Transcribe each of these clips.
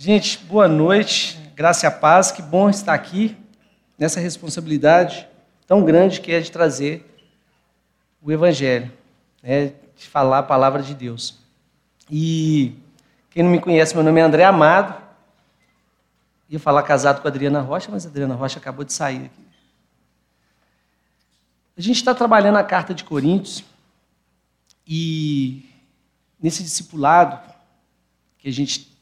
Gente, boa noite, graça e a paz, que bom estar aqui nessa responsabilidade tão grande que é de trazer o Evangelho, né, de falar a palavra de Deus. E quem não me conhece, meu nome é André Amado, ia falar casado com a Adriana Rocha, mas a Adriana Rocha acabou de sair aqui. A gente está trabalhando a carta de Coríntios e nesse discipulado que a gente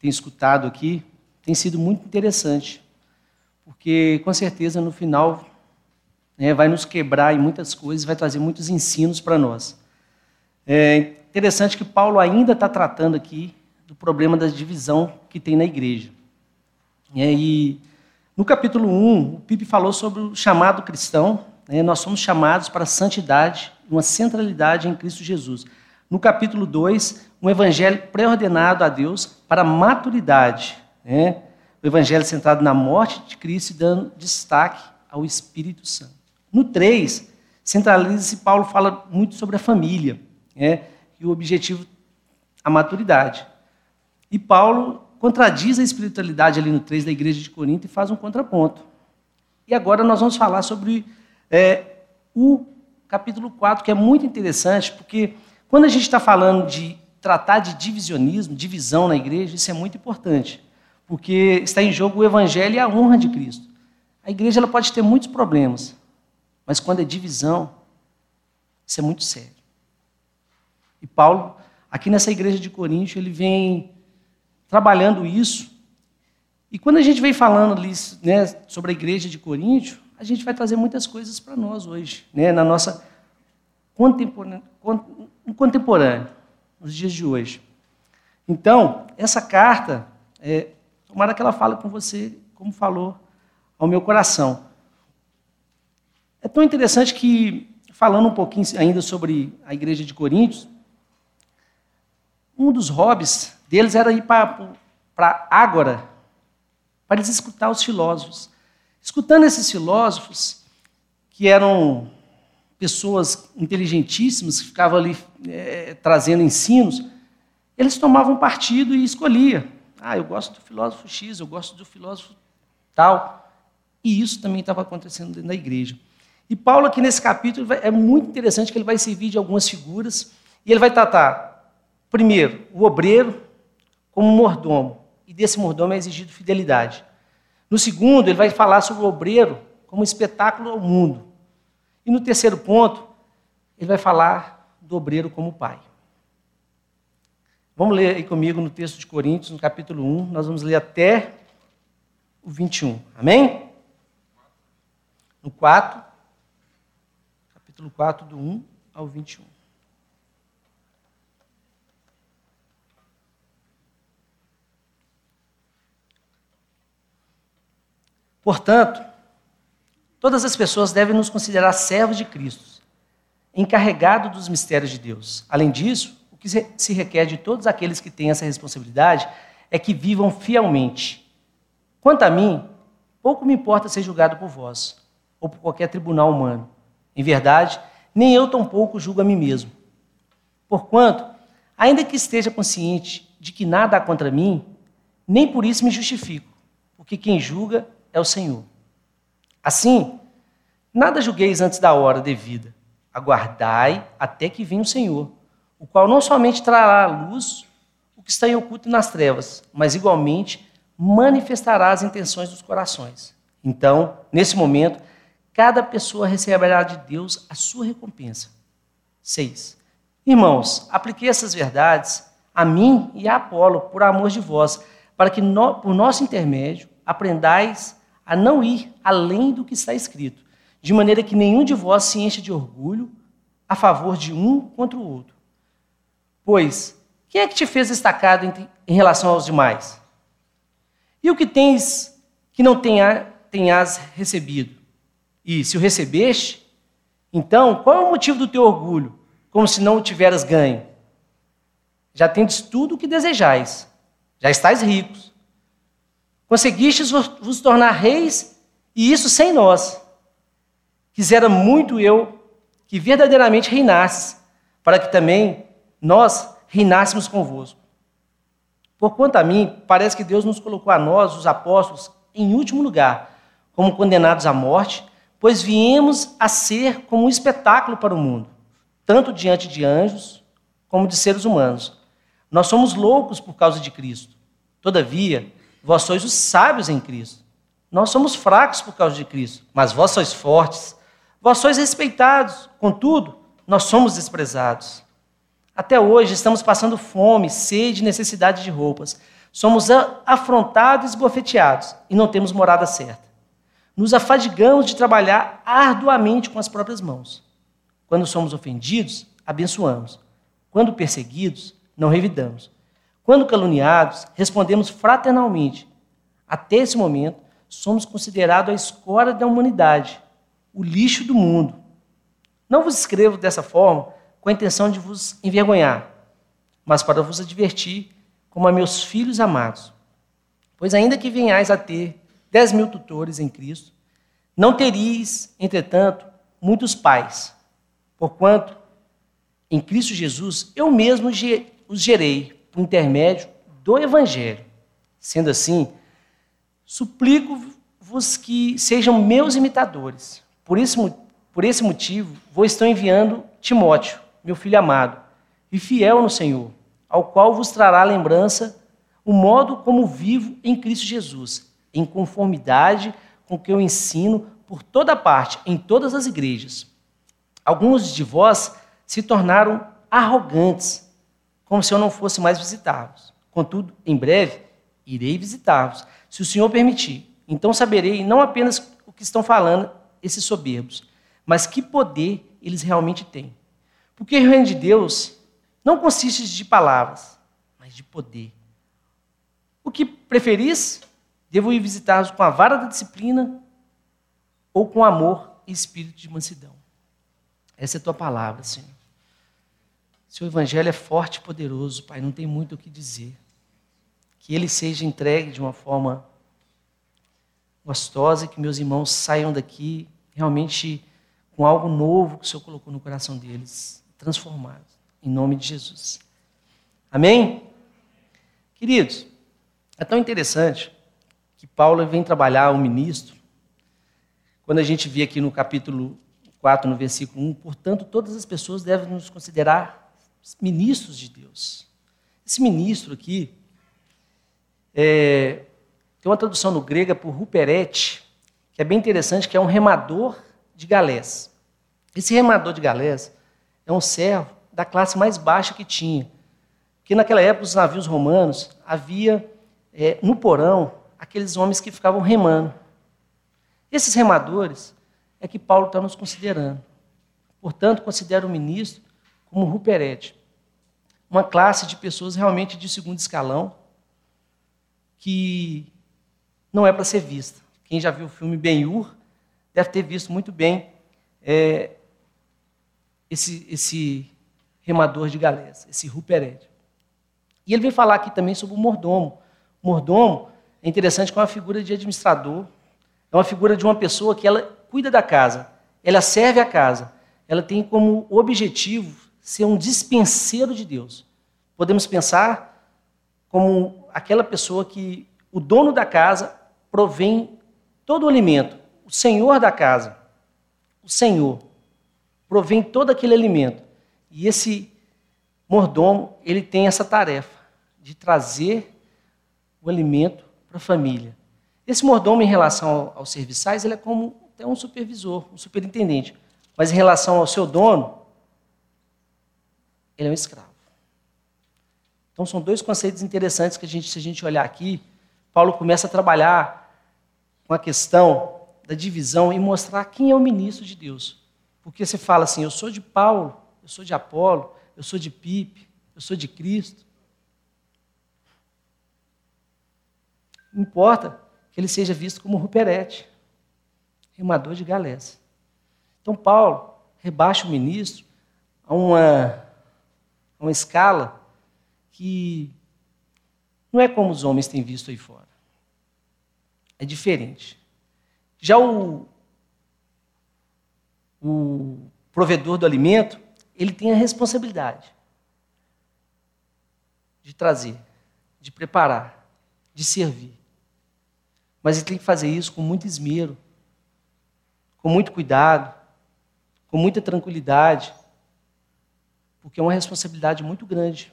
tem escutado aqui, tem sido muito interessante, porque com certeza no final né, vai nos quebrar em muitas coisas, vai trazer muitos ensinos para nós. É interessante que Paulo ainda está tratando aqui do problema da divisão que tem na igreja. É, e no capítulo 1, o Pipe falou sobre o chamado cristão, né, nós somos chamados para a santidade, uma centralidade em Cristo Jesus. No capítulo 2, um evangelho pré-ordenado a Deus para a maturidade. Né? O evangelho centrado na morte de Cristo e dando destaque ao Espírito Santo. No 3, centraliza-se, Paulo fala muito sobre a família, né? e o objetivo, a maturidade. E Paulo contradiz a espiritualidade ali no 3 da igreja de Corinto e faz um contraponto. E agora nós vamos falar sobre é, o capítulo 4, que é muito interessante, porque quando a gente está falando de tratar de divisionismo, divisão na igreja, isso é muito importante, porque está em jogo o evangelho e a honra de Cristo. A igreja ela pode ter muitos problemas, mas quando é divisão, isso é muito sério. E Paulo, aqui nessa igreja de Corinto, ele vem trabalhando isso. E quando a gente vem falando né, sobre a igreja de Corinto, a gente vai trazer muitas coisas para nós hoje, né, na nossa contemporânea, no contemporâneo, nos dias de hoje. Então, essa carta, é, tomara que ela fale com você, como falou ao meu coração. É tão interessante que, falando um pouquinho ainda sobre a igreja de Coríntios, um dos hobbies deles era ir para Ágora, para eles escutar os filósofos. Escutando esses filósofos, que eram pessoas inteligentíssimas que ficavam ali é, trazendo ensinos, eles tomavam partido e escolhia. Ah, eu gosto do filósofo X, eu gosto do filósofo tal. E isso também estava acontecendo dentro da igreja. E Paulo, aqui nesse capítulo, é muito interessante que ele vai servir de algumas figuras e ele vai tratar, primeiro, o obreiro como mordomo, e desse mordomo é exigido fidelidade. No segundo, ele vai falar sobre o obreiro como espetáculo ao mundo. E no terceiro ponto, ele vai falar do obreiro como pai. Vamos ler aí comigo no texto de Coríntios, no capítulo 1, nós vamos ler até o 21. Amém? No 4, capítulo 4, do 1 ao 21. Portanto, Todas as pessoas devem nos considerar servos de Cristo, encarregados dos mistérios de Deus. Além disso, o que se requer de todos aqueles que têm essa responsabilidade é que vivam fielmente. Quanto a mim, pouco me importa ser julgado por vós ou por qualquer tribunal humano. Em verdade, nem eu tampouco julgo a mim mesmo. Porquanto, ainda que esteja consciente de que nada há contra mim, nem por isso me justifico, porque quem julga é o Senhor. Assim, nada julgueis antes da hora devida. Aguardai até que venha o Senhor, o qual não somente trará à luz o que está em oculto nas trevas, mas igualmente manifestará as intenções dos corações. Então, nesse momento, cada pessoa receberá de Deus a sua recompensa. 6. Irmãos, apliquei essas verdades a mim e a Apolo, por amor de vós, para que, no, por nosso intermédio, aprendais a não ir além do que está escrito, de maneira que nenhum de vós se encha de orgulho a favor de um contra o outro. Pois, quem é que te fez destacado em relação aos demais? E o que tens que não tenha, tenhas recebido? E se o recebeste, então qual é o motivo do teu orgulho, como se não o tiveras ganho? Já tendes tudo o que desejais, já estáis ricos. Conseguistes vos tornar reis, e isso sem nós. Quisera muito eu que verdadeiramente reinasses, para que também nós reinássemos convosco. Por quanto a mim, parece que Deus nos colocou a nós, os apóstolos, em último lugar, como condenados à morte, pois viemos a ser como um espetáculo para o mundo, tanto diante de anjos como de seres humanos. Nós somos loucos por causa de Cristo. Todavia, vós sois os sábios em Cristo. Nós somos fracos por causa de Cristo, mas vós sois fortes. Vós sois respeitados, contudo, nós somos desprezados. Até hoje estamos passando fome, sede necessidade de roupas. Somos afrontados e esbofeteados e não temos morada certa. Nos afadigamos de trabalhar arduamente com as próprias mãos. Quando somos ofendidos, abençoamos. Quando perseguidos, não revidamos. Quando caluniados, respondemos fraternalmente. Até esse momento, somos considerados a escória da humanidade, o lixo do mundo. Não vos escrevo dessa forma com a intenção de vos envergonhar, mas para vos advertir como a meus filhos amados. Pois ainda que venhais a ter dez mil tutores em Cristo, não teríeis, entretanto, muitos pais, porquanto em Cristo Jesus eu mesmo os gerei por intermédio do Evangelho. Sendo assim, suplico-vos que sejam meus imitadores. Por esse, por esse motivo, vos estou enviando Timóteo, meu filho amado, e fiel no Senhor, ao qual vos trará lembrança o modo como vivo em Cristo Jesus, em conformidade com o que eu ensino por toda parte, em todas as igrejas. Alguns de vós se tornaram arrogantes, como se eu não fosse mais visitá-los. Contudo, em breve, irei visitá-los, se o Senhor permitir. Então saberei não apenas o que estão falando esses soberbos, mas que poder eles realmente têm. Porque o reino de Deus não consiste de palavras, mas de poder. O que preferis? Devo ir visitá-los com a vara da disciplina ou com amor e espírito de mansidão. Essa é a tua palavra, Senhor. Seu evangelho é forte e poderoso, Pai, não tem muito o que dizer. Que ele seja entregue de uma forma gostosa que meus irmãos saiam daqui realmente com algo novo que o Senhor colocou no coração deles, transformado, em nome de Jesus. Amém? Queridos, é tão interessante que Paulo vem trabalhar o ministro, quando a gente vê aqui no capítulo 4, no versículo 1, portanto, todas as pessoas devem nos considerar ministros de Deus. Esse ministro aqui, é, tem uma tradução no grego por ruperete, que é bem interessante, que é um remador de galés. Esse remador de galés é um servo da classe mais baixa que tinha. Porque naquela época, os navios romanos, havia é, no porão aqueles homens que ficavam remando. Esses remadores é que Paulo está nos considerando. Portanto, considera o ministro como Ruperete, uma classe de pessoas realmente de segundo escalão que não é para ser vista. Quem já viu o filme Ben-Hur deve ter visto muito bem é, esse, esse remador de galés, esse Ruperete. E ele vem falar aqui também sobre o mordomo. O mordomo é interessante que é uma figura de administrador, é uma figura de uma pessoa que ela cuida da casa, ela serve a casa, ela tem como objetivo ser um dispenseiro de Deus. Podemos pensar como aquela pessoa que o dono da casa provém todo o alimento, o senhor da casa, o senhor provém todo aquele alimento. E esse mordomo, ele tem essa tarefa de trazer o alimento para a família. Esse mordomo, em relação aos serviçais, ele é como até um supervisor, um superintendente. Mas em relação ao seu dono, ele é um escravo. Então são dois conceitos interessantes que a gente, se a gente olhar aqui, Paulo começa a trabalhar com a questão da divisão e mostrar quem é o ministro de Deus. Porque você fala assim, eu sou de Paulo, eu sou de Apolo, eu sou de Pipe, eu sou de Cristo. Importa que ele seja visto como Ruperete, remador de galés. Então, Paulo rebaixa o ministro a uma, uma escala que não é como os homens têm visto aí fora. É diferente. Já o, o provedor do alimento, ele tem a responsabilidade de trazer de preparar, de servir. Mas ele tem que fazer isso com muito esmero, com muito cuidado, com muita tranquilidade, porque é uma responsabilidade muito grande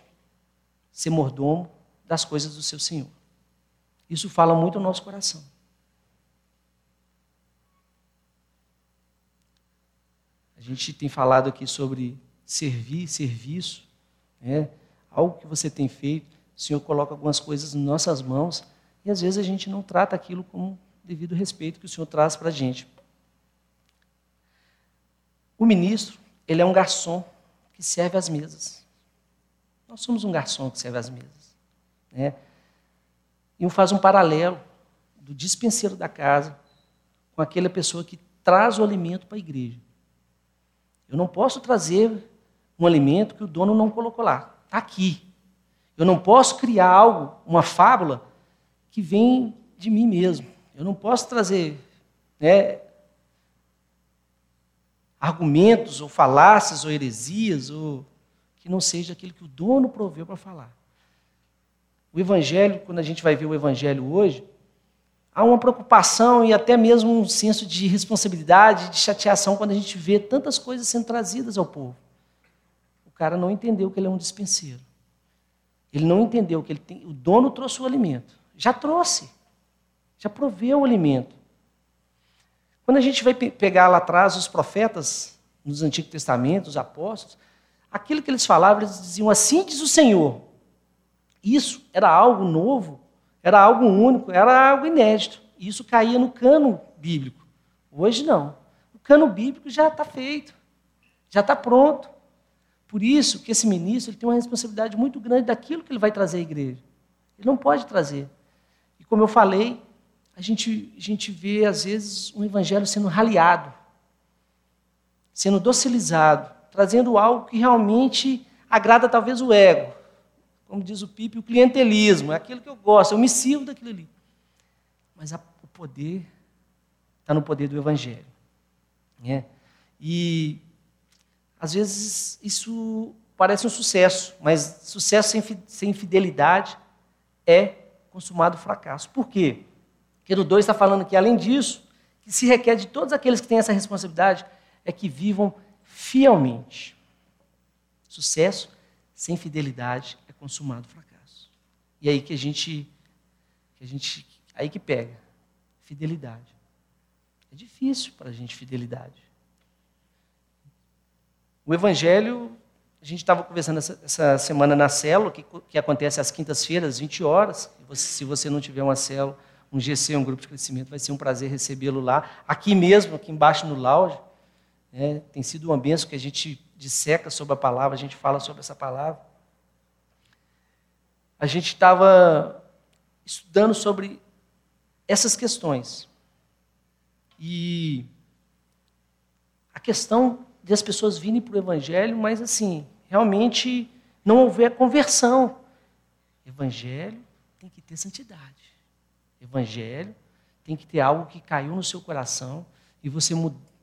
ser mordomo das coisas do seu Senhor. Isso fala muito ao nosso coração. A gente tem falado aqui sobre servir, serviço, né? algo que você tem feito. O Senhor coloca algumas coisas em nossas mãos e às vezes a gente não trata aquilo com devido respeito que o Senhor traz para a gente. O ministro, ele é um garçom que serve às mesas. Nós somos um garçom que serve às mesas. Né? E um faz um paralelo do dispenseiro da casa com aquela pessoa que traz o alimento para a igreja. Eu não posso trazer um alimento que o dono não colocou lá. Está aqui. Eu não posso criar algo, uma fábula, que vem de mim mesmo. Eu não posso trazer né, argumentos, ou falácias, ou heresias, ou que não seja aquilo que o dono proveu para falar. O Evangelho, quando a gente vai ver o Evangelho hoje, há uma preocupação e até mesmo um senso de responsabilidade, de chateação quando a gente vê tantas coisas sendo trazidas ao povo. O cara não entendeu que ele é um dispenseiro. Ele não entendeu que ele tem, o dono trouxe o alimento. Já trouxe. Já proveu o alimento. Quando a gente vai pegar lá atrás os profetas, nos Antigos Testamentos, os apóstolos, aquilo que eles falavam, eles diziam assim diz o Senhor. Isso era algo novo, era algo único, era algo inédito. Isso caía no cano bíblico. Hoje não. O cano bíblico já está feito, já está pronto. Por isso que esse ministro ele tem uma responsabilidade muito grande daquilo que ele vai trazer à igreja. Ele não pode trazer. E como eu falei, a gente, a gente vê, às vezes, um evangelho sendo raliado, sendo docilizado, trazendo algo que realmente agrada talvez o ego. Como diz o Pipe, o clientelismo, é aquilo que eu gosto, eu me sirvo daquilo ali. Mas a, o poder está no poder do evangelho. Né? E, às vezes, isso parece um sucesso, mas sucesso sem, sem fidelidade é consumado fracasso. Por quê? Porque no 2 está falando que, além disso, que se requer de todos aqueles que têm essa responsabilidade é que vivam fielmente. Sucesso sem fidelidade é consumado fracasso. E aí que a gente, que a gente, aí que pega fidelidade. É difícil para a gente fidelidade. O Evangelho, a gente estava conversando essa, essa, semana na célula, que, que acontece às quintas-feiras, 20 horas. Se você não tiver uma célula, um GC, um grupo de crescimento, vai ser um prazer recebê-lo lá. Aqui mesmo, aqui embaixo no lounge, né, tem sido uma benção que a gente disseca sobre a palavra, a gente fala sobre essa palavra. A gente estava estudando sobre essas questões. E a questão de as pessoas virem para o Evangelho, mas assim, realmente não houver conversão. Evangelho tem que ter santidade. Evangelho, tem que ter algo que caiu no seu coração e você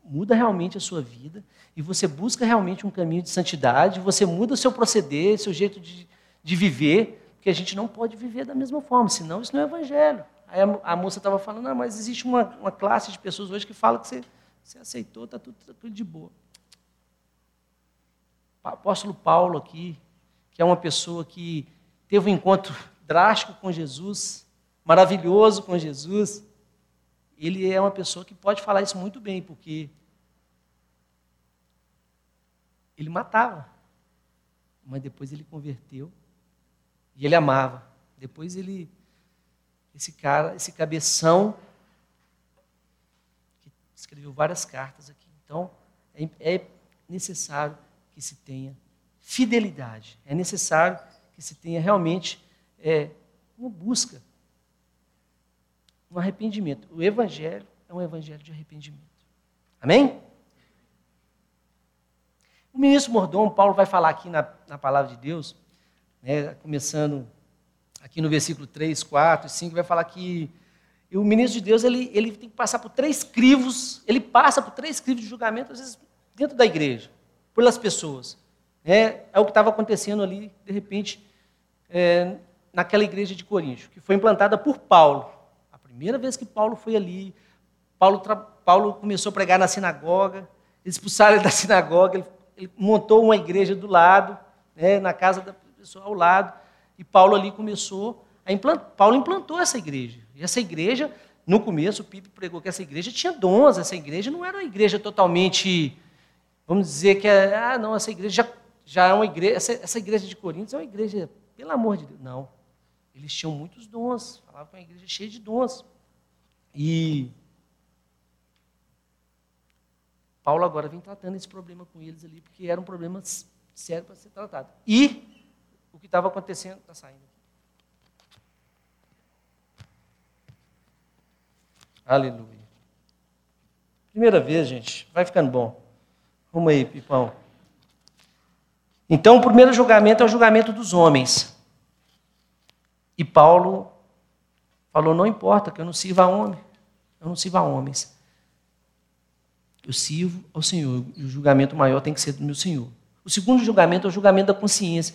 muda realmente a sua vida e você busca realmente um caminho de santidade, você muda o seu proceder, seu jeito de, de viver, porque a gente não pode viver da mesma forma, senão isso não é Evangelho. Aí a, a moça estava falando, ah, mas existe uma, uma classe de pessoas hoje que fala que você, você aceitou, está tá tudo de boa. O apóstolo Paulo aqui, que é uma pessoa que teve um encontro drástico com Jesus, maravilhoso com Jesus, ele é uma pessoa que pode falar isso muito bem, porque ele matava, mas depois ele converteu e ele amava. Depois ele, esse cara, esse cabeção, que escreveu várias cartas aqui. Então, é, é necessário que se tenha fidelidade, é necessário que se tenha realmente é, uma busca um arrependimento. O Evangelho é um evangelho de arrependimento. Amém? O ministro Mordomo, Paulo vai falar aqui na, na palavra de Deus, né, começando aqui no versículo 3, 4 e 5, vai falar que o ministro de Deus ele, ele tem que passar por três crivos, ele passa por três crivos de julgamento, às vezes, dentro da igreja, pelas pessoas. É, é o que estava acontecendo ali, de repente, é, naquela igreja de Corinto, que foi implantada por Paulo. Primeira vez que Paulo foi ali, Paulo, Paulo começou a pregar na sinagoga, eles expulsaram ele da sinagoga, ele, ele montou uma igreja do lado, né, na casa da pessoa ao lado, e Paulo ali começou a implantar. Paulo implantou essa igreja. E essa igreja, no começo, o Pipe pregou que essa igreja tinha dons, essa igreja não era uma igreja totalmente, vamos dizer que, é, ah, não, essa igreja já, já é uma igreja, essa, essa igreja de Coríntios é uma igreja, pelo amor de Deus, não. Eles tinham muitos dons, falavam é uma igreja cheia de dons. E Paulo agora vem tratando esse problema com eles ali, porque era um problema sério para ser tratado. E o que estava acontecendo está saindo. Aleluia. Primeira vez, gente, vai ficando bom. Vamos aí, Pipão. Então, o primeiro julgamento é o julgamento dos homens. E Paulo falou: não importa que eu não sirva a homem, eu não sirva a homens. Eu sirvo ao Senhor, e o julgamento maior tem que ser do meu Senhor. O segundo julgamento é o julgamento da consciência.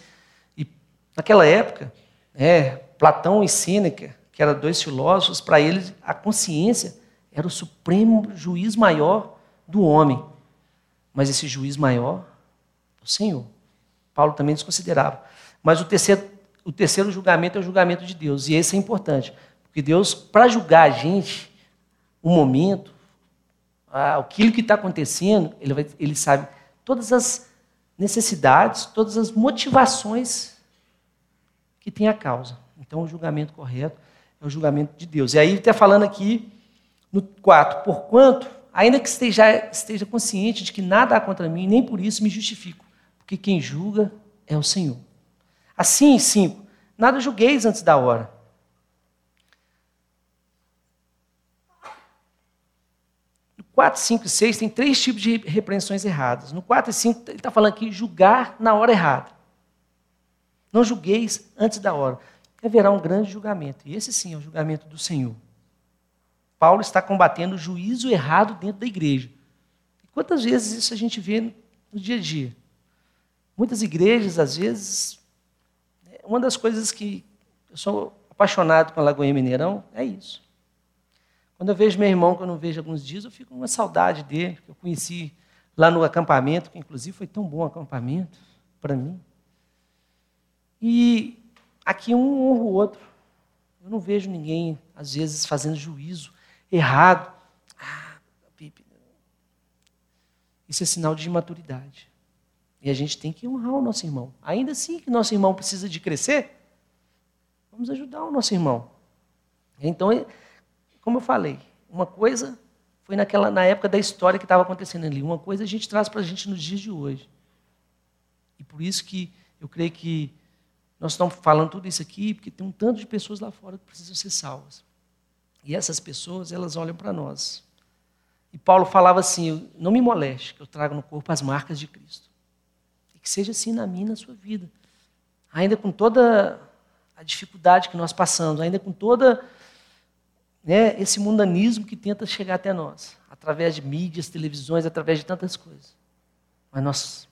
E naquela época, é, Platão e Sêneca, que eram dois filósofos, para eles a consciência era o supremo juiz maior do homem. Mas esse juiz maior é o Senhor. Paulo também desconsiderava. Mas o terceiro, o terceiro julgamento é o julgamento de Deus. E esse é importante. Porque Deus, para julgar a gente, o momento, aquilo que está acontecendo, ele, vai, ele sabe todas as necessidades, todas as motivações que tem a causa. Então, o julgamento correto é o julgamento de Deus. E aí ele está falando aqui no 4, porquanto, ainda que esteja, esteja consciente de que nada há contra mim, nem por isso me justifico, porque quem julga é o Senhor. Assim, 5, nada julgueis antes da hora, 4, 5 e 6 tem três tipos de repreensões erradas. No 4 e 5, ele está falando aqui julgar na hora errada. Não julgueis antes da hora. Haverá um grande julgamento. E esse sim é o julgamento do Senhor. Paulo está combatendo o juízo errado dentro da igreja. E quantas vezes isso a gente vê no dia a dia? Muitas igrejas, às vezes, uma das coisas que eu sou apaixonado com a Lagoinha Mineirão é isso. Quando eu vejo meu irmão, que eu não vejo alguns dias, eu fico com uma saudade dele, que eu conheci lá no acampamento, que inclusive foi tão bom acampamento para mim. E aqui um honra o outro. Eu não vejo ninguém, às vezes, fazendo juízo errado. Ah. Isso é sinal de imaturidade. E a gente tem que honrar o nosso irmão. Ainda assim que nosso irmão precisa de crescer, vamos ajudar o nosso irmão. Então, como eu falei, uma coisa foi naquela, na época da história que estava acontecendo ali, uma coisa a gente traz para a gente nos dias de hoje. E por isso que eu creio que nós estamos falando tudo isso aqui, porque tem um tanto de pessoas lá fora que precisam ser salvas. E essas pessoas, elas olham para nós. E Paulo falava assim: não me moleste, que eu trago no corpo as marcas de Cristo. Que seja assim na minha e na sua vida. Ainda com toda a dificuldade que nós passamos, ainda com toda né, esse mundanismo que tenta chegar até nós, através de mídias, televisões, através de tantas coisas. Mas nós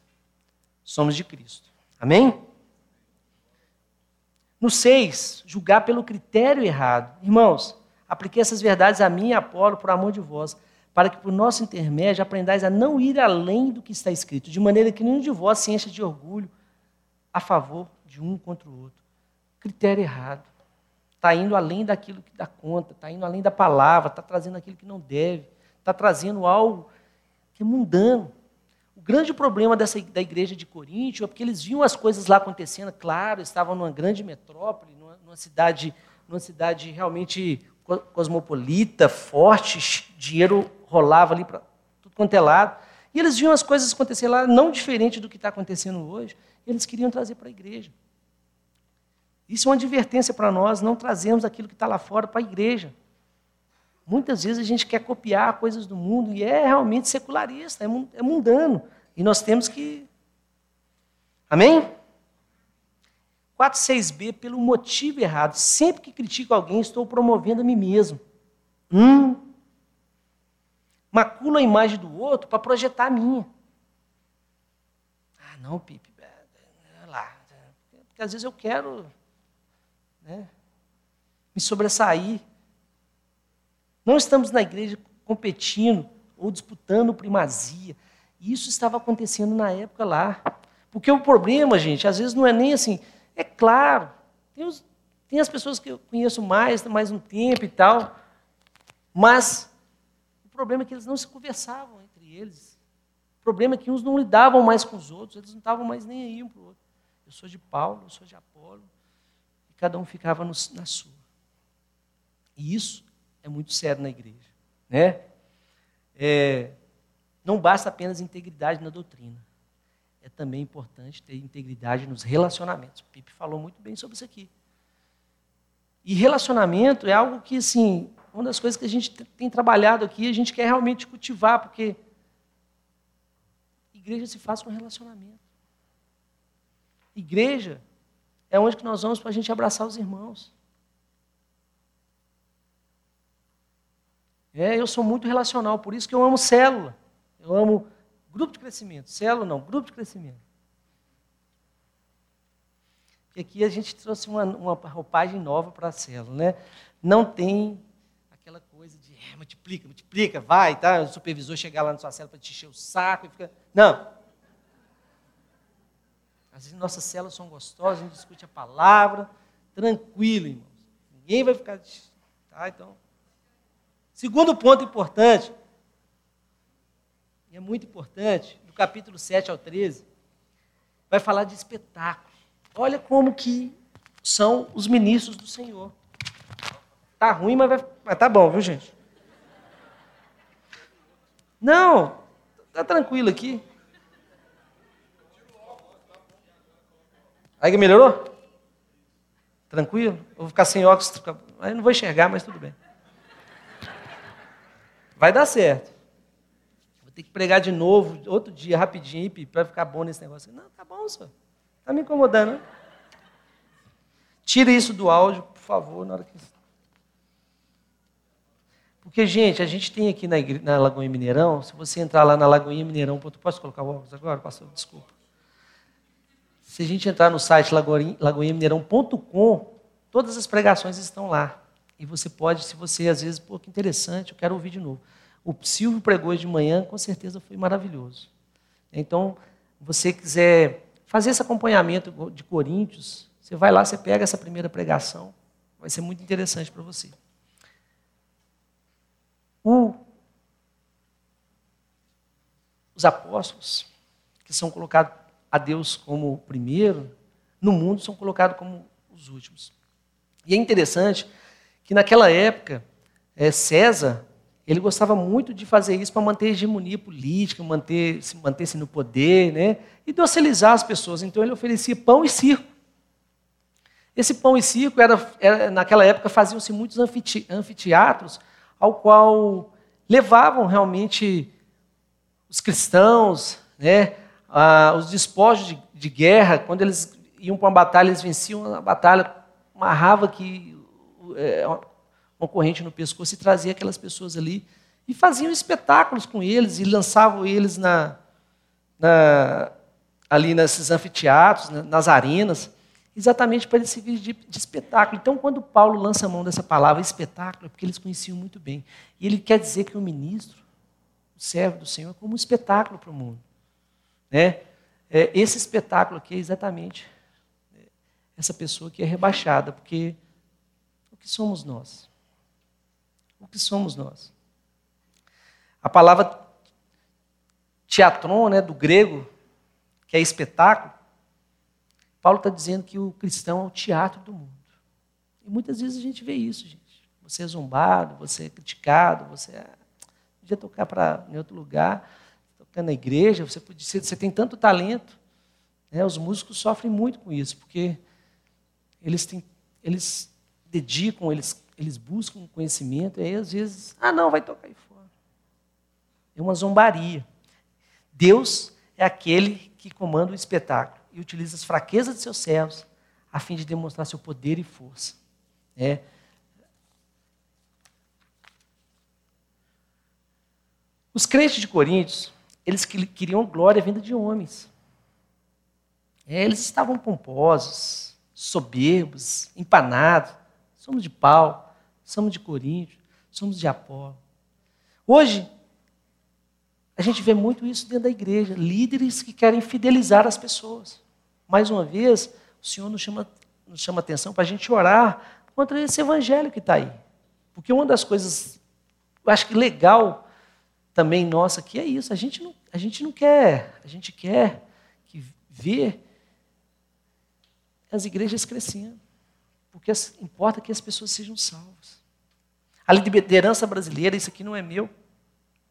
somos de Cristo. Amém? No 6, julgar pelo critério errado. Irmãos, apliquei essas verdades a mim e a Apolo por amor de vós, para que por nosso intermédio aprendais a não ir além do que está escrito, de maneira que nenhum de vós se encha de orgulho a favor de um contra o outro. Critério errado está indo além daquilo que dá conta, está indo além da palavra, está trazendo aquilo que não deve, está trazendo algo que é mundano. O grande problema dessa, da igreja de Coríntio é porque eles viam as coisas lá acontecendo, claro, estavam numa grande metrópole, numa, numa cidade, numa cidade realmente cosmopolita, forte, dinheiro rolava ali para tudo quanto é lado. E eles viam as coisas acontecer lá, não diferente do que está acontecendo hoje, eles queriam trazer para a igreja. Isso é uma advertência para nós, não trazemos aquilo que está lá fora para a igreja. Muitas vezes a gente quer copiar coisas do mundo e é realmente secularista, é, é mundano. E nós temos que. Amém? 4.6b, pelo motivo errado. Sempre que critico alguém, estou promovendo a mim mesmo. Hum. Maculo a imagem do outro para projetar a minha. Ah, não, Pipe. É, é lá. Porque às vezes eu quero né? me sobressair. Não estamos na igreja competindo ou disputando primazia. Isso estava acontecendo na época lá. Porque o problema, gente, às vezes não é nem assim. É claro, tem, os, tem as pessoas que eu conheço mais, mais um tempo e tal, mas o problema é que eles não se conversavam entre eles. O problema é que uns não lidavam mais com os outros, eles não estavam mais nem aí um para o outro. Eu sou de Paulo, eu sou de Apolo, e cada um ficava no, na sua. E isso é muito sério na igreja. Né? É, não basta apenas integridade na doutrina. É também importante ter integridade nos relacionamentos. O Pipe falou muito bem sobre isso aqui. E relacionamento é algo que, assim, uma das coisas que a gente tem trabalhado aqui, a gente quer realmente cultivar, porque igreja se faz com relacionamento. Igreja é onde que nós vamos para a gente abraçar os irmãos. É, eu sou muito relacional, por isso que eu amo célula. Eu amo grupo de crescimento. Célula não, grupo de crescimento. Porque aqui a gente trouxe uma, uma roupagem nova para a célula, né? Não tem aquela coisa de é, multiplica, multiplica, vai, tá? O supervisor chegar lá na sua célula para te encher o saco e fica. Não. Às vezes nossas células são gostosas, a gente discute a palavra, tranquilo, irmãos. Ninguém vai ficar. Tá, então. Segundo ponto importante, é muito importante, do capítulo 7 ao 13, vai falar de espetáculo. Olha como que são os ministros do Senhor. Tá ruim, mas, vai, mas tá bom, viu, gente? Não, tá tranquilo aqui. Aí melhorou? Tranquilo? Eu vou ficar sem óculos, aí não vou enxergar, mas tudo bem. Vai dar certo. Ter que pregar de novo, outro dia, rapidinho, para ficar bom nesse negócio. Não, tá bom, senhor. Está me incomodando, né? Tira isso do áudio, por favor, na hora que. Porque, gente, a gente tem aqui na, igre... na Lagoinha Mineirão, se você entrar lá na Lagoinha Mineirão, posso colocar o óculos agora, pastor? Desculpa. Se a gente entrar no site lagoinhamineirão.com, todas as pregações estão lá. E você pode, se você às vezes, pô, que interessante, eu quero ouvir de novo. O Silvio pregou hoje de manhã, com certeza foi maravilhoso. Então, você quiser fazer esse acompanhamento de Coríntios, você vai lá, você pega essa primeira pregação, vai ser muito interessante para você. O, os apóstolos, que são colocados a Deus como o primeiro, no mundo são colocados como os últimos. E é interessante que naquela época, é, César, ele gostava muito de fazer isso para manter a hegemonia política, manter, se manter-se no poder, né? e docilizar as pessoas. Então ele oferecia pão e circo. Esse pão e circo, era, era naquela época, faziam-se muitos anfiteatros, ao qual levavam realmente os cristãos, né, ah, os despojos de, de, guerra, quando eles iam para uma batalha, eles venciam a batalha, amarrava que é, uma corrente no pescoço e trazia aquelas pessoas ali e faziam espetáculos com eles e lançavam eles na, na ali nesses anfiteatros, nas arenas, exatamente para eles servirem de, de, espetáculo. Então, quando Paulo lança a mão dessa palavra espetáculo, é porque eles conheciam muito bem. E ele quer dizer que o ministro, o servo do Senhor, é como um espetáculo para o mundo. Né? É, esse espetáculo aqui é exatamente essa pessoa que é rebaixada, porque que somos nós? O que somos nós? A palavra teatron, né, do grego, que é espetáculo, Paulo está dizendo que o cristão é o teatro do mundo. E muitas vezes a gente vê isso, gente. Você é zombado, você é criticado, você é... podia tocar para em outro lugar, tocando na igreja, você, podia, você tem tanto talento. Né? Os músicos sofrem muito com isso, porque eles, têm, eles dedicam, eles, eles buscam conhecimento, e aí às vezes, ah, não, vai tocar aí fora. É uma zombaria. Deus é aquele que comanda o espetáculo e utiliza as fraquezas de seus servos a fim de demonstrar seu poder e força. É. Os crentes de Coríntios, eles queriam glória vinda de homens. É, eles estavam pomposos, soberbos, empanados. Somos de Paulo, somos de Coríntios, somos de Apolo. Hoje, a gente vê muito isso dentro da igreja, líderes que querem fidelizar as pessoas. Mais uma vez, o Senhor nos chama, nos chama atenção para a gente orar contra esse evangelho que está aí. Porque uma das coisas, eu acho que legal também nossa aqui é isso. A gente não, a gente não quer, a gente quer que ver as igrejas crescendo. Porque importa que as pessoas sejam salvas. A liderança brasileira, isso aqui não é meu,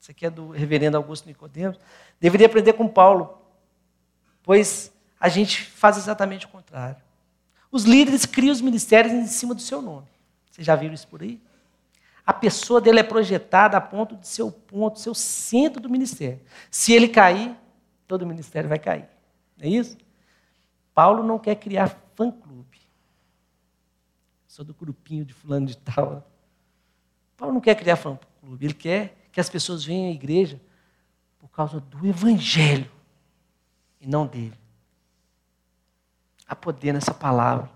isso aqui é do reverendo Augusto Nicodemos, deveria aprender com Paulo, pois a gente faz exatamente o contrário. Os líderes criam os ministérios em cima do seu nome. Vocês já viram isso por aí? A pessoa dele é projetada a ponto de ser o ponto, seu centro do ministério. Se ele cair, todo o ministério vai cair. Não é isso? Paulo não quer criar fã-clube. Sou do grupinho de fulano de tal. Paulo não quer criar fã-clube, ele quer que as pessoas venham à igreja por causa do Evangelho e não dele. Há poder nessa palavra.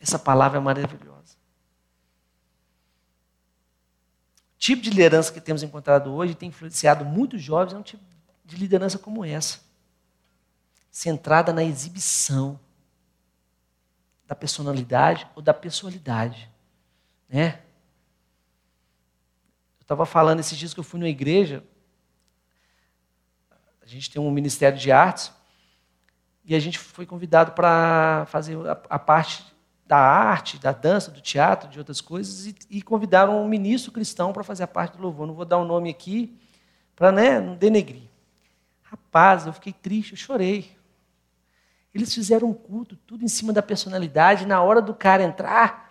Essa palavra é maravilhosa. O tipo de liderança que temos encontrado hoje tem influenciado muitos jovens, é um tipo de liderança como essa centrada na exibição da personalidade ou da pessoalidade, né? Estava falando esses dias que eu fui numa igreja. A gente tem um ministério de artes. E a gente foi convidado para fazer a, a, parte da arte, da dança, do teatro, de outras coisas. E, e convidaram um ministro cristão para fazer a parte do louvor. Não vou dar o um nome aqui, para né, não denegrir. Rapaz, eu fiquei triste, eu chorei. Eles fizeram um culto, tudo em cima da personalidade. Na hora do cara entrar,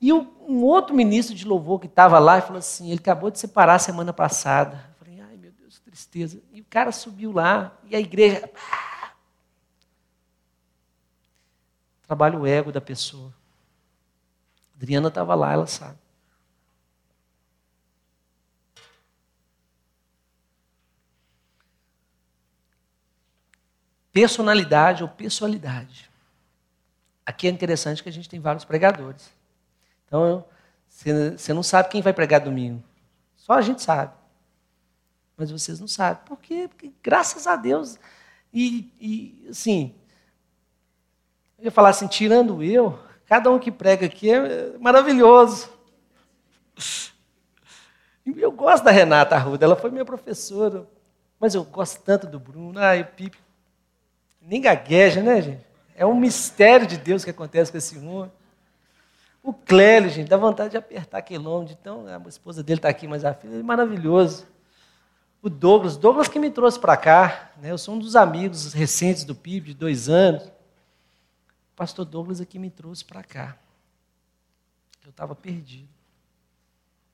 e um outro ministro de louvor que estava lá falou assim: ele acabou de separar semana passada. Eu falei, ai meu Deus, tristeza. E o cara subiu lá e a igreja. Trabalha o ego da pessoa. Adriana estava lá, ela sabe. Personalidade ou pessoalidade. Aqui é interessante que a gente tem vários pregadores. Então, você não sabe quem vai pregar domingo. Só a gente sabe. Mas vocês não sabem. Por quê? Porque, graças a Deus, e, e assim, eu ia falar assim, tirando eu, cada um que prega aqui é maravilhoso. Eu gosto da Renata Arruda, ela foi minha professora, mas eu gosto tanto do Bruno. Ai, o Pipe nem gagueja, né, gente? É um mistério de Deus que acontece com esse homem. O Clélio, gente, dá vontade de apertar aquele nome. Então, a esposa dele está aqui, mas a filha é maravilhoso. O Douglas, Douglas que me trouxe para cá. Né? Eu sou um dos amigos recentes do PIB, de dois anos. O pastor Douglas aqui me trouxe para cá. Eu estava perdido.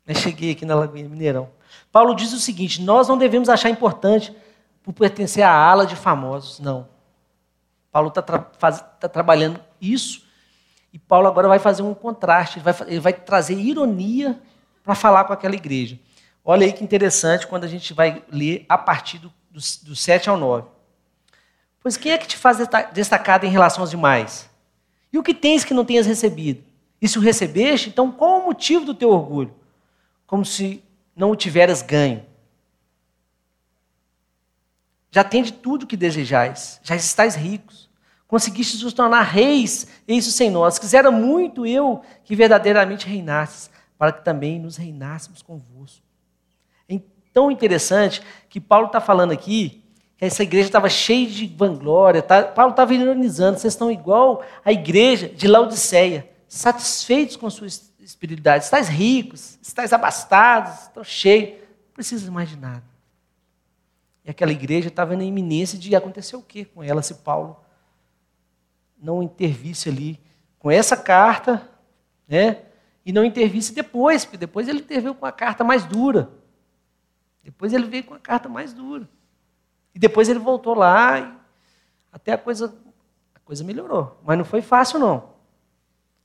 Mas cheguei aqui na Lagoinha Mineirão. Paulo diz o seguinte: nós não devemos achar importante por pertencer à ala de famosos. Não. Paulo está tra tá trabalhando isso e Paulo agora vai fazer um contraste, ele vai, ele vai trazer ironia para falar com aquela igreja. Olha aí que interessante quando a gente vai ler a partir do, do, do 7 ao 9. Pois quem é que te faz destacado em relação aos demais? E o que tens que não tenhas recebido? E se o recebeste, então qual o motivo do teu orgulho? Como se não o tiveras ganho. Já tende tudo o que desejais, já estáis ricos conseguiste nos tornar reis, isso sem nós. Quisera muito eu que verdadeiramente reinasses, para que também nos reinássemos convosco. É tão interessante que Paulo está falando aqui que essa igreja estava cheia de vanglória. Tá? Paulo estava ironizando, vocês estão igual a igreja de Laodiceia, satisfeitos com sua espiritualidade. Estais ricos, estais abastados, estão cheios, não precisa mais de nada. E aquela igreja estava na iminência de acontecer o quê com ela se Paulo não intervisse ali com essa carta, né? E não intervisse depois, porque depois ele interveio com a carta mais dura. Depois ele veio com a carta mais dura. E depois ele voltou lá e até a coisa, a coisa melhorou. Mas não foi fácil, não.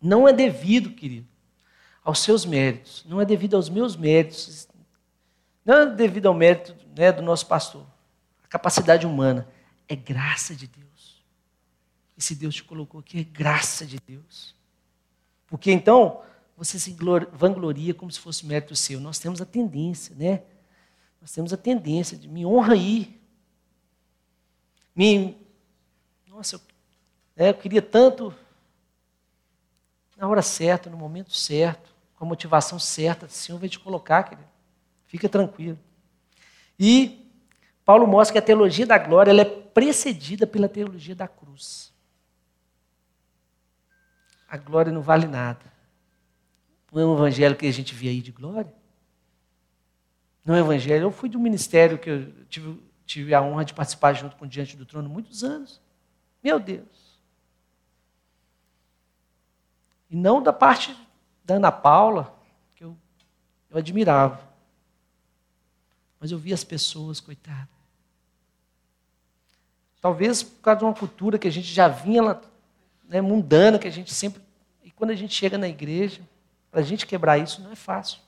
Não é devido, querido, aos seus méritos. Não é devido aos meus méritos. Não é devido ao mérito né, do nosso pastor. A capacidade humana. É graça de Deus. Esse Deus te colocou aqui é graça de Deus. Porque então você se vangloria como se fosse mérito seu. Nós temos a tendência, né? Nós temos a tendência de me honra aí. Me, nossa, eu, né, eu queria tanto na hora certa, no momento certo, com a motivação certa, o Senhor vai te colocar, querido. Fica tranquilo. E Paulo mostra que a teologia da glória ela é precedida pela teologia da cruz. A glória não vale nada. Não é um evangelho que a gente vê aí de glória. Não é um evangelho. Eu fui de um ministério que eu tive, tive a honra de participar junto com Diante do Trono muitos anos. Meu Deus. E não da parte da Ana Paula, que eu, eu admirava. Mas eu vi as pessoas, coitadas. Talvez por causa de uma cultura que a gente já vinha né, mundana, que a gente sempre. E quando a gente chega na igreja, para a gente quebrar isso não é fácil.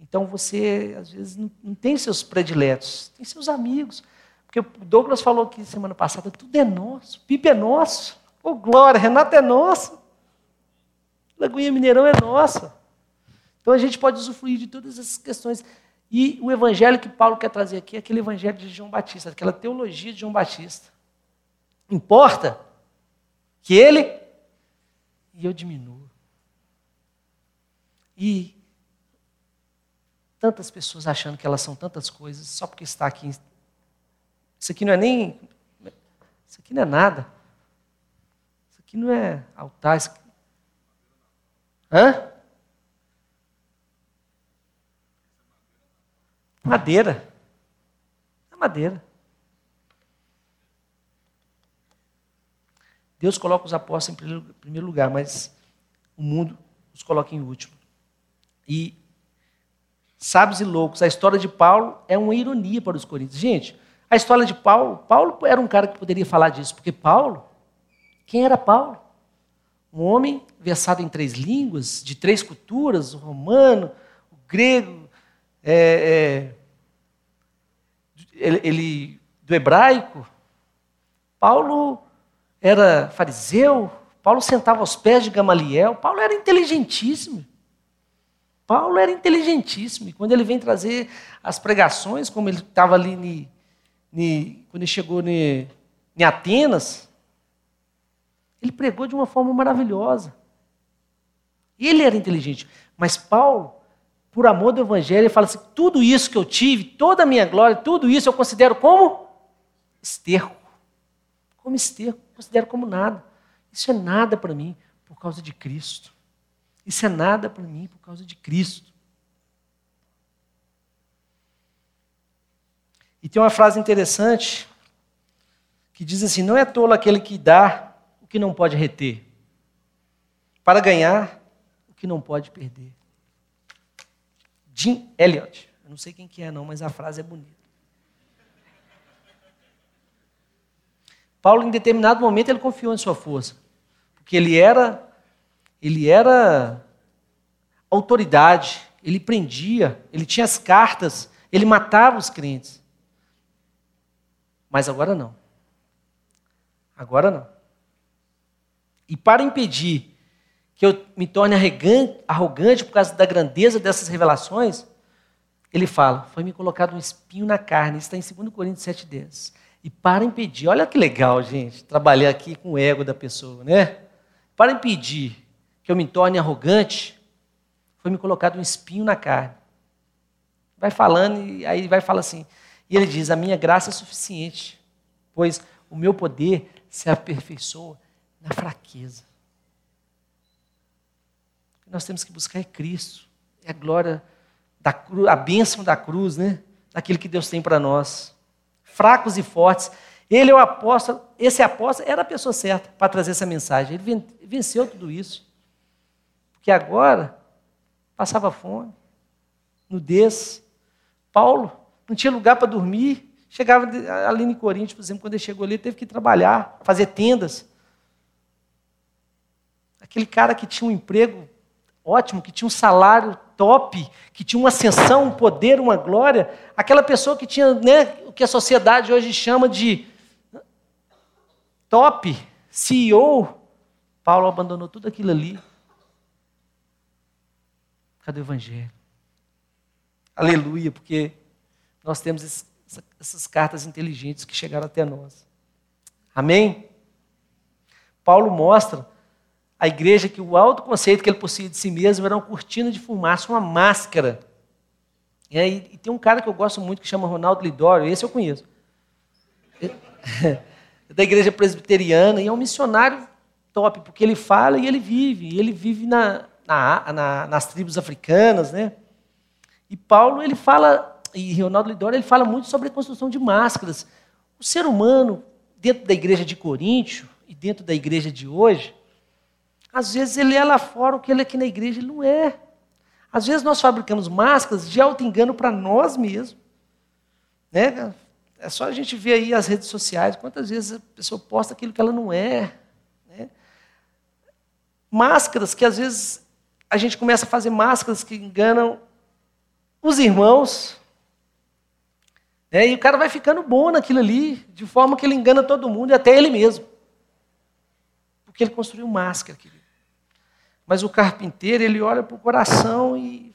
Então você, às vezes, não, não tem seus prediletos, tem seus amigos. Porque o Douglas falou aqui semana passada: tudo é nosso, Pipe é nosso, ô glória, Renato é nosso. Lagoinha Mineirão é nossa. Então a gente pode usufruir de todas essas questões. E o evangelho que Paulo quer trazer aqui é aquele evangelho de João Batista, aquela teologia de João Batista. Importa que ele e eu diminua. E tantas pessoas achando que elas são tantas coisas só porque está aqui. Isso aqui não é nem. Isso aqui não é nada. Isso aqui não é altar. Isso Hã? Madeira. É madeira. Deus coloca os apóstolos em primeiro lugar, mas o mundo os coloca em último. E sábios e loucos, a história de Paulo é uma ironia para os coríntios. Gente, a história de Paulo, Paulo era um cara que poderia falar disso, porque Paulo, quem era Paulo? Um homem versado em três línguas, de três culturas, o romano, o grego, é, é, ele, ele, do hebraico. Paulo era fariseu, Paulo sentava aos pés de Gamaliel, Paulo era inteligentíssimo. Paulo era inteligentíssimo. E quando ele vem trazer as pregações, como ele estava ali, ni, ni, quando ele chegou em Atenas, ele pregou de uma forma maravilhosa. Ele era inteligente. Mas Paulo, por amor do Evangelho, ele fala assim: tudo isso que eu tive, toda a minha glória, tudo isso eu considero como esterco. Como esterco, considero como nada. Isso é nada para mim por causa de Cristo. Isso é nada para mim por causa de Cristo. E tem uma frase interessante que diz assim: Não é tolo aquele que dá o que não pode reter, para ganhar o que não pode perder. Jim Elliot. Eu não sei quem que é não, mas a frase é bonita. Paulo, em determinado momento, ele confiou em sua força, porque ele era, ele era autoridade, ele prendia, ele tinha as cartas, ele matava os crentes. Mas agora não. Agora não. E para impedir que eu me torne arrogante por causa da grandeza dessas revelações, ele fala: foi me colocado um espinho na carne. Isso está em 2 Coríntios 7,10. E para impedir, olha que legal, gente, trabalhar aqui com o ego da pessoa, né? Para impedir que eu me torne arrogante, foi me colocado um espinho na carne. Vai falando e aí vai falar assim. E ele diz: A minha graça é suficiente, pois o meu poder se aperfeiçoa na fraqueza. O que nós temos que buscar é Cristo, é a glória da a bênção da cruz, né? Daquilo que Deus tem para nós. Fracos e fortes. Ele é o apóstolo, esse apóstolo era a pessoa certa para trazer essa mensagem. Ele venceu tudo isso. Porque agora passava fome, nudez. Paulo não tinha lugar para dormir. Chegava ali em Coríntios, por exemplo, quando ele chegou ali, teve que trabalhar, fazer tendas. Aquele cara que tinha um emprego ótimo, que tinha um salário top, que tinha uma ascensão, um poder, uma glória. Aquela pessoa que tinha né, o que a sociedade hoje chama de top, CEO, Paulo abandonou tudo aquilo ali. Cadê o Evangelho? Aleluia, porque nós temos essas cartas inteligentes que chegaram até nós. Amém? Paulo mostra à igreja que o alto conceito que ele possuía de si mesmo era uma cortina de fumaça, uma máscara. E, aí, e tem um cara que eu gosto muito que chama Ronaldo Lidório, esse eu conheço. É da igreja presbiteriana e é um missionário top, porque ele fala e ele vive. E ele vive na, na, na, nas tribos africanas, né? E Paulo, ele fala, e Ronaldo Lidório, ele fala muito sobre a construção de máscaras. O ser humano, dentro da igreja de Coríntio e dentro da igreja de hoje, às vezes ele é lá fora o que ele é aqui na igreja, ele não é. Às vezes nós fabricamos máscaras de auto-engano para nós mesmos. Né? É só a gente ver aí as redes sociais, quantas vezes a pessoa posta aquilo que ela não é. Né? Máscaras que às vezes a gente começa a fazer máscaras que enganam os irmãos, né? e o cara vai ficando bom naquilo ali, de forma que ele engana todo mundo e até ele mesmo. Porque ele construiu máscara, querido. Mas o carpinteiro, ele olha para o coração e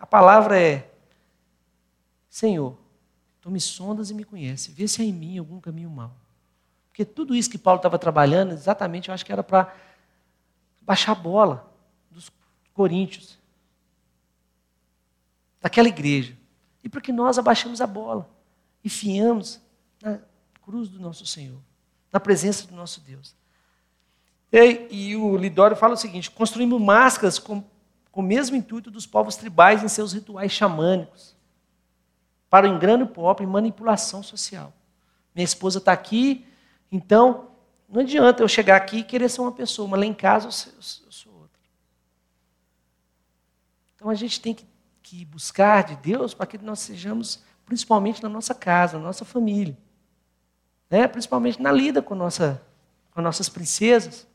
a palavra é: Senhor, tu me sondas e me conhece, vê se há em mim algum caminho mau. Porque tudo isso que Paulo estava trabalhando, exatamente, eu acho que era para baixar a bola dos coríntios daquela igreja. E para que nós abaixemos a bola e fiamos na cruz do nosso Senhor, na presença do nosso Deus. E, e o Lidório fala o seguinte: construímos máscaras com, com o mesmo intuito dos povos tribais em seus rituais xamânicos, para o engano próprio e manipulação social. Minha esposa está aqui, então não adianta eu chegar aqui e querer ser uma pessoa, mas lá em casa eu sou, eu sou outra. Então a gente tem que que buscar de Deus para que nós sejamos, principalmente na nossa casa, na nossa família. Né? Principalmente na lida com, nossa, com nossas princesas,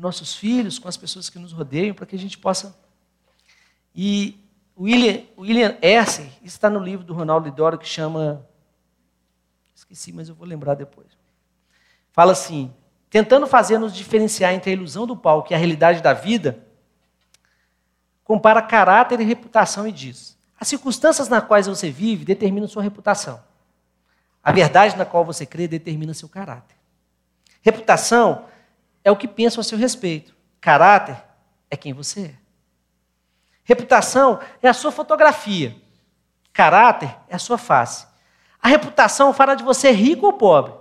nossos filhos, com as pessoas que nos rodeiam, para que a gente possa. E William, William isso está no livro do Ronaldo Lidoro que chama. Esqueci, mas eu vou lembrar depois. Fala assim: tentando fazer-nos diferenciar entre a ilusão do palco e a realidade da vida compara caráter e reputação e diz: as circunstâncias nas quais você vive determinam sua reputação. A verdade na qual você crê determina seu caráter. Reputação é o que pensam a seu respeito. Caráter é quem você é. Reputação é a sua fotografia. Caráter é a sua face. A reputação fará de você rico ou pobre.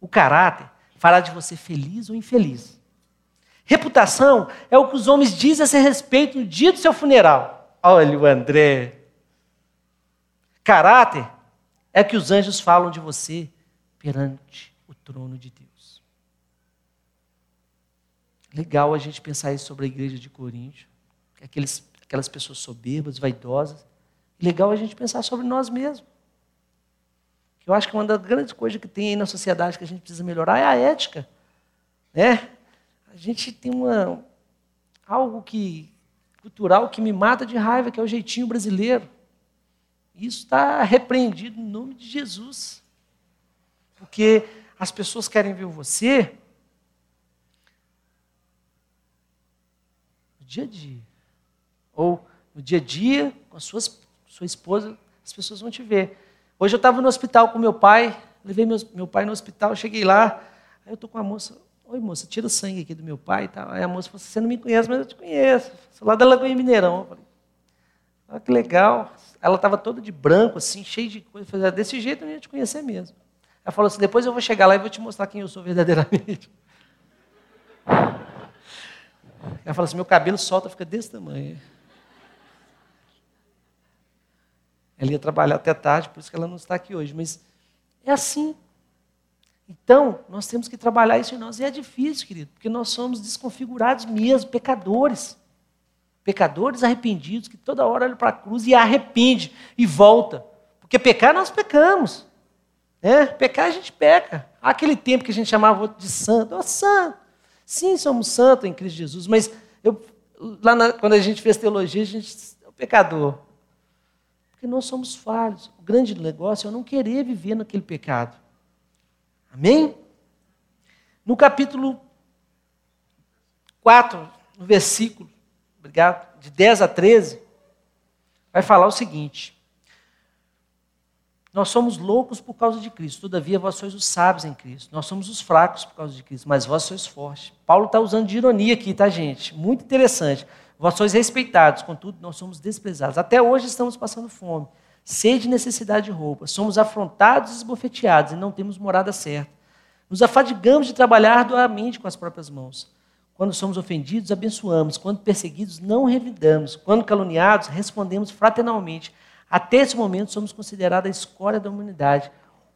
O caráter fará de você feliz ou infeliz. Reputação é o que os homens dizem a seu respeito no dia do seu funeral. Olha o André. Caráter é o que os anjos falam de você perante o trono de Deus. Legal a gente pensar isso sobre a igreja de Coríntio, aqueles, aquelas pessoas soberbas, vaidosas. Legal a gente pensar sobre nós mesmos. Eu acho que uma das grandes coisas que tem aí na sociedade que a gente precisa melhorar é a ética. Né? a gente tem uma, algo que cultural que me mata de raiva, que é o jeitinho brasileiro. Isso está repreendido em nome de Jesus. Porque as pessoas querem ver você no dia a dia. Ou no dia a dia, com a sua, sua esposa, as pessoas vão te ver. Hoje eu estava no hospital com meu pai, levei meu, meu pai no hospital, cheguei lá, aí eu estou com a moça, Oi, moça, tira o sangue aqui do meu pai e tal. Aí a moça falou: Você não me conhece, mas eu te conheço. Sou lá da Lagoinha Mineirão. Eu falei: Olha que legal. Ela estava toda de branco, assim, cheia de coisa. Falei, ah, Desse jeito eu ia te conhecer mesmo. Ela falou assim: Depois eu vou chegar lá e vou te mostrar quem eu sou verdadeiramente. Ela falou assim: Meu cabelo solta, fica desse tamanho. Ela ia trabalhar até tarde, por isso que ela não está aqui hoje. Mas é assim. Então, nós temos que trabalhar isso em nós. E é difícil, querido, porque nós somos desconfigurados mesmo, pecadores. Pecadores arrependidos, que toda hora olham para a cruz e arrepende e volta. Porque pecar nós pecamos. Né? Pecar a gente peca. Há aquele tempo que a gente chamava outro de santo. Oh, santo. Sim, somos santos em Cristo Jesus, mas eu, lá na, quando a gente fez teologia, a gente é o pecador. Porque nós somos falhos. O grande negócio é eu não querer viver naquele pecado. Amém? No capítulo 4, no versículo, obrigado, de 10 a 13, vai falar o seguinte: Nós somos loucos por causa de Cristo, todavia vós sois os sábios em Cristo. Nós somos os fracos por causa de Cristo, mas vós sois fortes. Paulo está usando de ironia aqui, tá, gente? Muito interessante. Vós sois respeitados, contudo, nós somos desprezados. Até hoje estamos passando fome, sede e necessidade de roupa. Somos afrontados e esbofeteados e não temos morada certa. Nos afadigamos de trabalhar arduamente com as próprias mãos. Quando somos ofendidos, abençoamos. Quando perseguidos, não revidamos. Quando caluniados, respondemos fraternalmente. Até esse momento, somos considerados a escória da humanidade,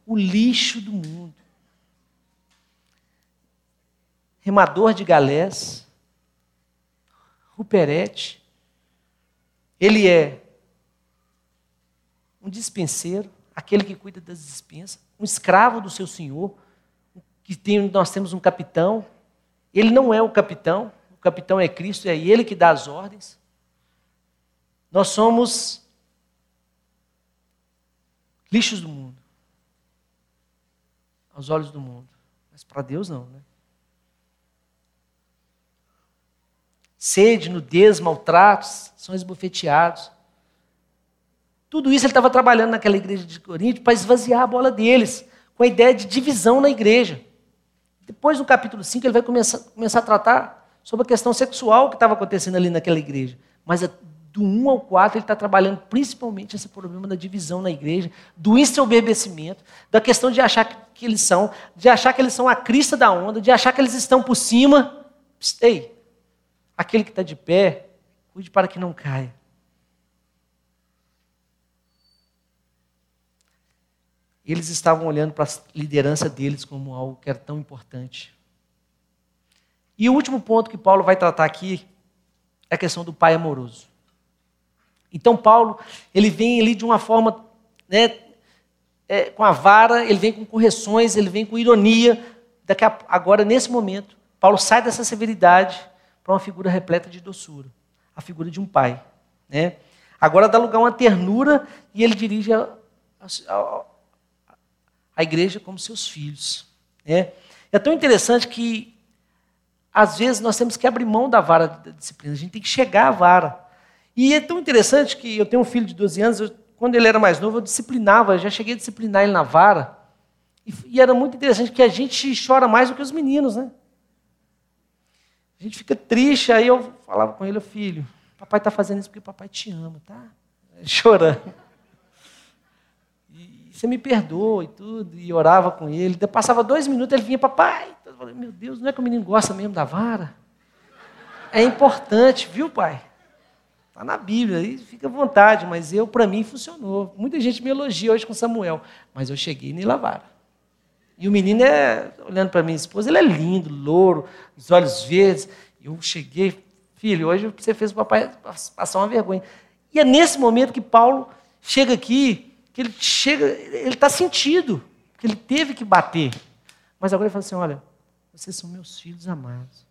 o lixo do mundo. Remador de galés, Ruperete, ele é um dispenseiro, aquele que cuida das dispensas, um escravo do seu senhor, que tem, nós temos um capitão, ele não é o capitão, o capitão é Cristo, é ele que dá as ordens. Nós somos lixos do mundo, aos olhos do mundo, mas para Deus não, né? Sede, nudez, maltratos, são esbofeteados. Tudo isso ele estava trabalhando naquela igreja de Corinto para esvaziar a bola deles, com a ideia de divisão na igreja. Depois, no capítulo 5, ele vai começar, começar a tratar sobre a questão sexual que estava acontecendo ali naquela igreja. Mas do 1 ao 4, ele está trabalhando principalmente esse problema da divisão na igreja, do ensoberbecimento, da questão de achar que eles são, de achar que eles são a crista da onda, de achar que eles estão por cima. Ei, aquele que está de pé, cuide para que não caia. eles estavam olhando para a liderança deles como algo que era tão importante. E o último ponto que Paulo vai tratar aqui é a questão do pai amoroso. Então Paulo, ele vem ali de uma forma, né, é, com a vara, ele vem com correções, ele vem com ironia. Daqui a, agora, nesse momento, Paulo sai dessa severidade para uma figura repleta de doçura, a figura de um pai. Né? Agora dá lugar a uma ternura e ele dirige a, a, a igreja como seus filhos. É, é tão interessante que, às vezes, nós temos que abrir mão da vara da disciplina, a gente tem que chegar à vara. E é tão interessante que eu tenho um filho de 12 anos, eu, quando ele era mais novo, eu disciplinava, eu já cheguei a disciplinar ele na vara. E, e era muito interessante que a gente chora mais do que os meninos, né? A gente fica triste, aí eu falava com ele, filho, papai está fazendo isso porque papai te ama, tá? Chorando você me perdoa e tudo, e orava com ele. Passava dois minutos, ele vinha, papai. Eu falei, meu Deus, não é que o menino gosta mesmo da vara? É importante, viu, pai? Está na Bíblia, aí fica à vontade, mas eu, para mim, funcionou. Muita gente me elogia hoje com Samuel, mas eu cheguei nele vara. E o menino é, olhando para minha esposa, ele é lindo, louro, os olhos verdes. Eu cheguei, filho, hoje você fez o papai passar uma vergonha. E é nesse momento que Paulo chega aqui que ele chega, ele está sentido, que ele teve que bater. Mas agora ele fala assim: olha, vocês são meus filhos amados.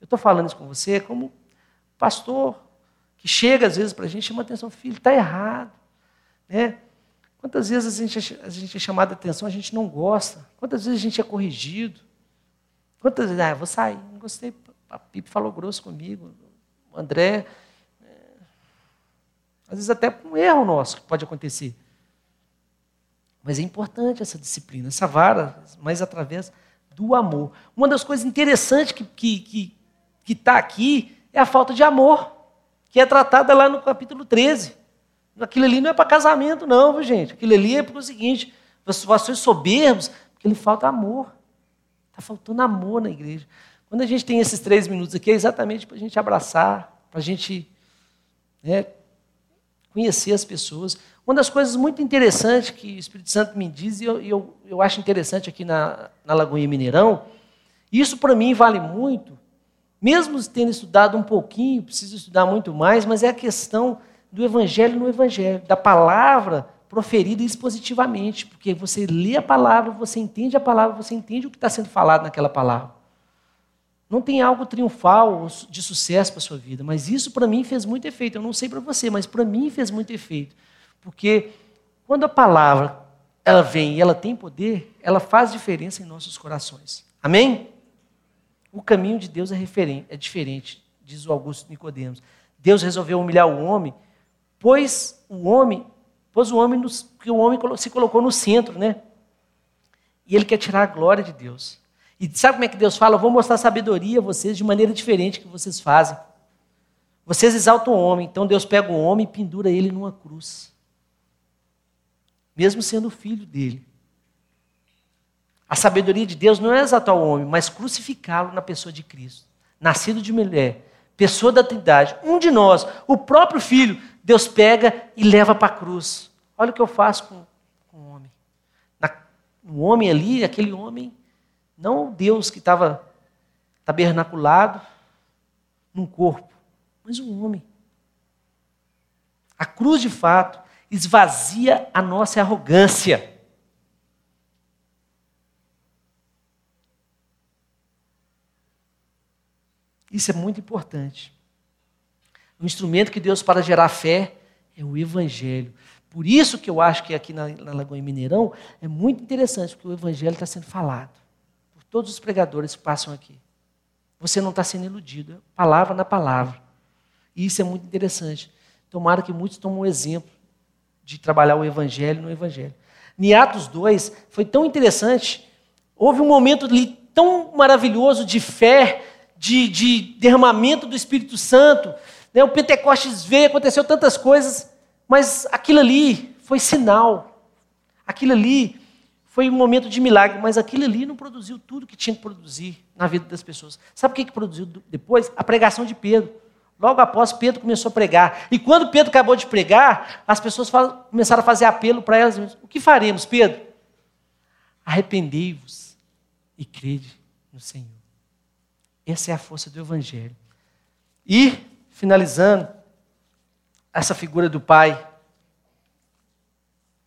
Eu estou falando isso com você como pastor, que chega às vezes para a gente chama atenção, filho, está errado. Né? Quantas vezes a gente, a gente é chamado a atenção, a gente não gosta? Quantas vezes a gente é corrigido? Quantas vezes, ah, vou sair, não gostei, a Pipe falou grosso comigo, o André. É, às vezes até um erro nosso que pode acontecer. Mas é importante essa disciplina, essa vara, mas através do amor. Uma das coisas interessantes que está que, que, que tá aqui é a falta de amor, que é tratada lá no capítulo 13. Aquilo ali não é para casamento, não, viu, gente? Aquilo ali é para o seguinte: vocês soberbos, porque lhe falta amor. Está faltando amor na igreja. Quando a gente tem esses três minutos aqui, é exatamente para a gente abraçar, para a gente né, conhecer as pessoas. Uma das coisas muito interessantes que o Espírito Santo me diz, e eu, eu, eu acho interessante aqui na, na Lagoinha Mineirão, isso para mim vale muito, mesmo tendo estudado um pouquinho, preciso estudar muito mais, mas é a questão do Evangelho no Evangelho, da palavra proferida expositivamente, porque você lê a palavra, você entende a palavra, você entende o que está sendo falado naquela palavra. Não tem algo triunfal de sucesso para a sua vida, mas isso para mim fez muito efeito. Eu não sei para você, mas para mim fez muito efeito. Porque quando a palavra ela vem e ela tem poder, ela faz diferença em nossos corações. Amém? O caminho de Deus é, é diferente, diz o Augusto Nicodemos. Deus resolveu humilhar o homem, pois o homem, pois o homem, nos, que o homem se colocou no centro, né? E ele quer tirar a glória de Deus. E sabe como é que Deus fala? Eu vou mostrar sabedoria a vocês de maneira diferente que vocês fazem. Vocês exaltam o homem, então Deus pega o homem e pendura ele numa cruz. Mesmo sendo filho dele. A sabedoria de Deus não é exaltar o homem, mas crucificá-lo na pessoa de Cristo. Nascido de mulher, pessoa da Trindade, um de nós, o próprio filho, Deus pega e leva para a cruz. Olha o que eu faço com, com o homem. Na, o homem ali, aquele homem, não o Deus que estava tabernaculado num corpo, mas um homem. A cruz, de fato, esvazia a nossa arrogância. Isso é muito importante. O instrumento que Deus para gerar fé é o Evangelho. Por isso que eu acho que aqui na, na Lagoa Mineirão é muito interessante, porque o Evangelho está sendo falado por todos os pregadores que passam aqui. Você não está sendo iludido, é palavra na palavra. E isso é muito interessante. Tomara que muitos tomem um exemplo de trabalhar o Evangelho no Evangelho. Em Atos 2, foi tão interessante, houve um momento tão maravilhoso de fé, de, de derramamento do Espírito Santo. Né? O Pentecostes veio, aconteceu tantas coisas, mas aquilo ali foi sinal. Aquilo ali foi um momento de milagre, mas aquilo ali não produziu tudo que tinha que produzir na vida das pessoas. Sabe o que, que produziu depois? A pregação de Pedro. Logo após, Pedro começou a pregar. E quando Pedro acabou de pregar, as pessoas começaram a fazer apelo para elas mesmas. O que faremos, Pedro? Arrependei-vos e crede no Senhor. Essa é a força do Evangelho. E, finalizando, essa figura do Pai,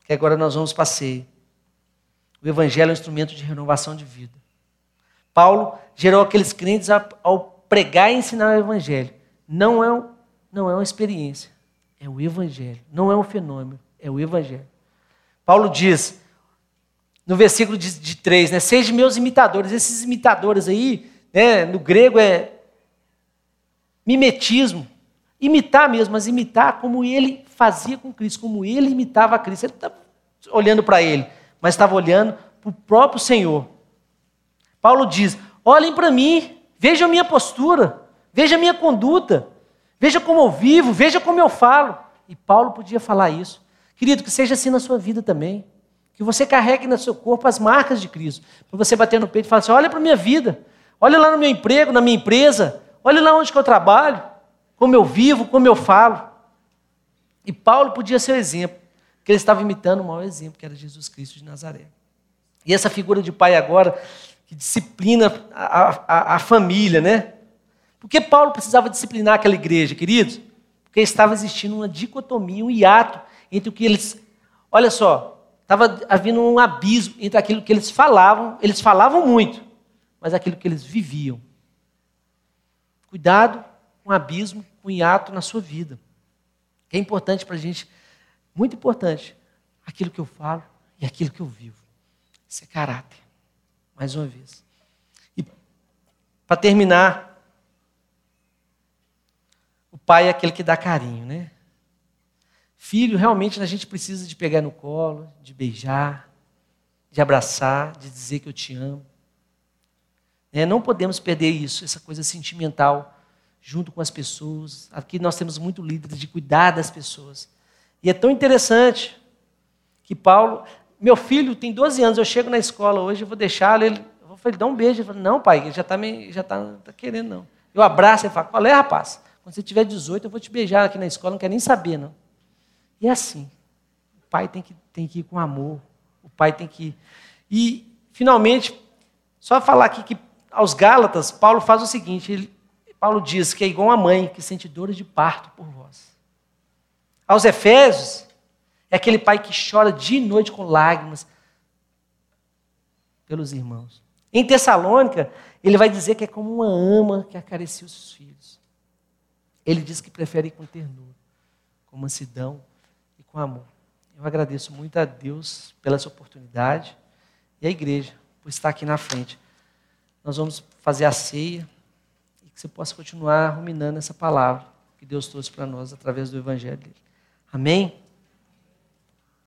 que agora nós vamos passeio. O Evangelho é um instrumento de renovação de vida. Paulo gerou aqueles crentes ao pregar e ensinar o Evangelho. Não é, um, não é uma experiência, é o Evangelho. Não é um fenômeno, é o Evangelho. Paulo diz, no versículo de, de 3, né? Seja meus imitadores. Esses imitadores aí né, no grego é mimetismo, imitar mesmo, mas imitar como ele fazia com Cristo, como ele imitava Cristo. Ele estava olhando para ele, mas estava olhando para o próprio Senhor. Paulo diz: olhem para mim, vejam a minha postura, vejam a minha conduta, veja como eu vivo, veja como eu falo. E Paulo podia falar isso. Querido, que seja assim na sua vida também. Que você carregue no seu corpo as marcas de Cristo. Para você bater no peito e falar assim: olha para a minha vida. Olha lá no meu emprego, na minha empresa. Olha lá onde que eu trabalho. Como eu vivo, como eu falo. E Paulo podia ser o exemplo. Que ele estava imitando o maior exemplo, que era Jesus Cristo de Nazaré. E essa figura de pai agora, que disciplina a, a, a família, né? Por que Paulo precisava disciplinar aquela igreja, queridos? Porque estava existindo uma dicotomia, um hiato entre o que eles. Olha só, estava havendo um abismo entre aquilo que eles falavam, eles falavam muito, mas aquilo que eles viviam. Cuidado com o abismo, com o hiato na sua vida. É importante para a gente, muito importante, aquilo que eu falo e aquilo que eu vivo. Isso é caráter. Mais uma vez. E para terminar, o pai é aquele que dá carinho, né? Filho, realmente a gente precisa de pegar no colo, de beijar, de abraçar, de dizer que eu te amo. É, não podemos perder isso, essa coisa sentimental, junto com as pessoas. Aqui nós temos muito líderes de cuidar das pessoas. E é tão interessante que Paulo, meu filho tem 12 anos, eu chego na escola hoje, eu vou deixá-lo, ele, eu vou falar, dá um beijo. Ele fala, não, pai, ele já está já tá, tá querendo, não. Eu abraço e falo, qual é, rapaz? Quando você tiver 18, eu vou te beijar aqui na escola, não quero nem saber, não. E é assim. O pai tem que, tem que ir com amor. O pai tem que ir. E, finalmente, só falar aqui que aos Gálatas, Paulo faz o seguinte: ele, Paulo diz que é igual a mãe que sente dores de parto por vós. Aos Efésios, é aquele pai que chora dia e noite com lágrimas pelos irmãos. Em Tessalônica, ele vai dizer que é como uma ama que acaricia os seus filhos. Ele diz que prefere com ternura, com mansidão e com amor. Eu agradeço muito a Deus pela essa oportunidade e a igreja por estar aqui na frente. Nós vamos fazer a ceia e que você possa continuar ruminando essa palavra que Deus trouxe para nós através do Evangelho dele. Amém?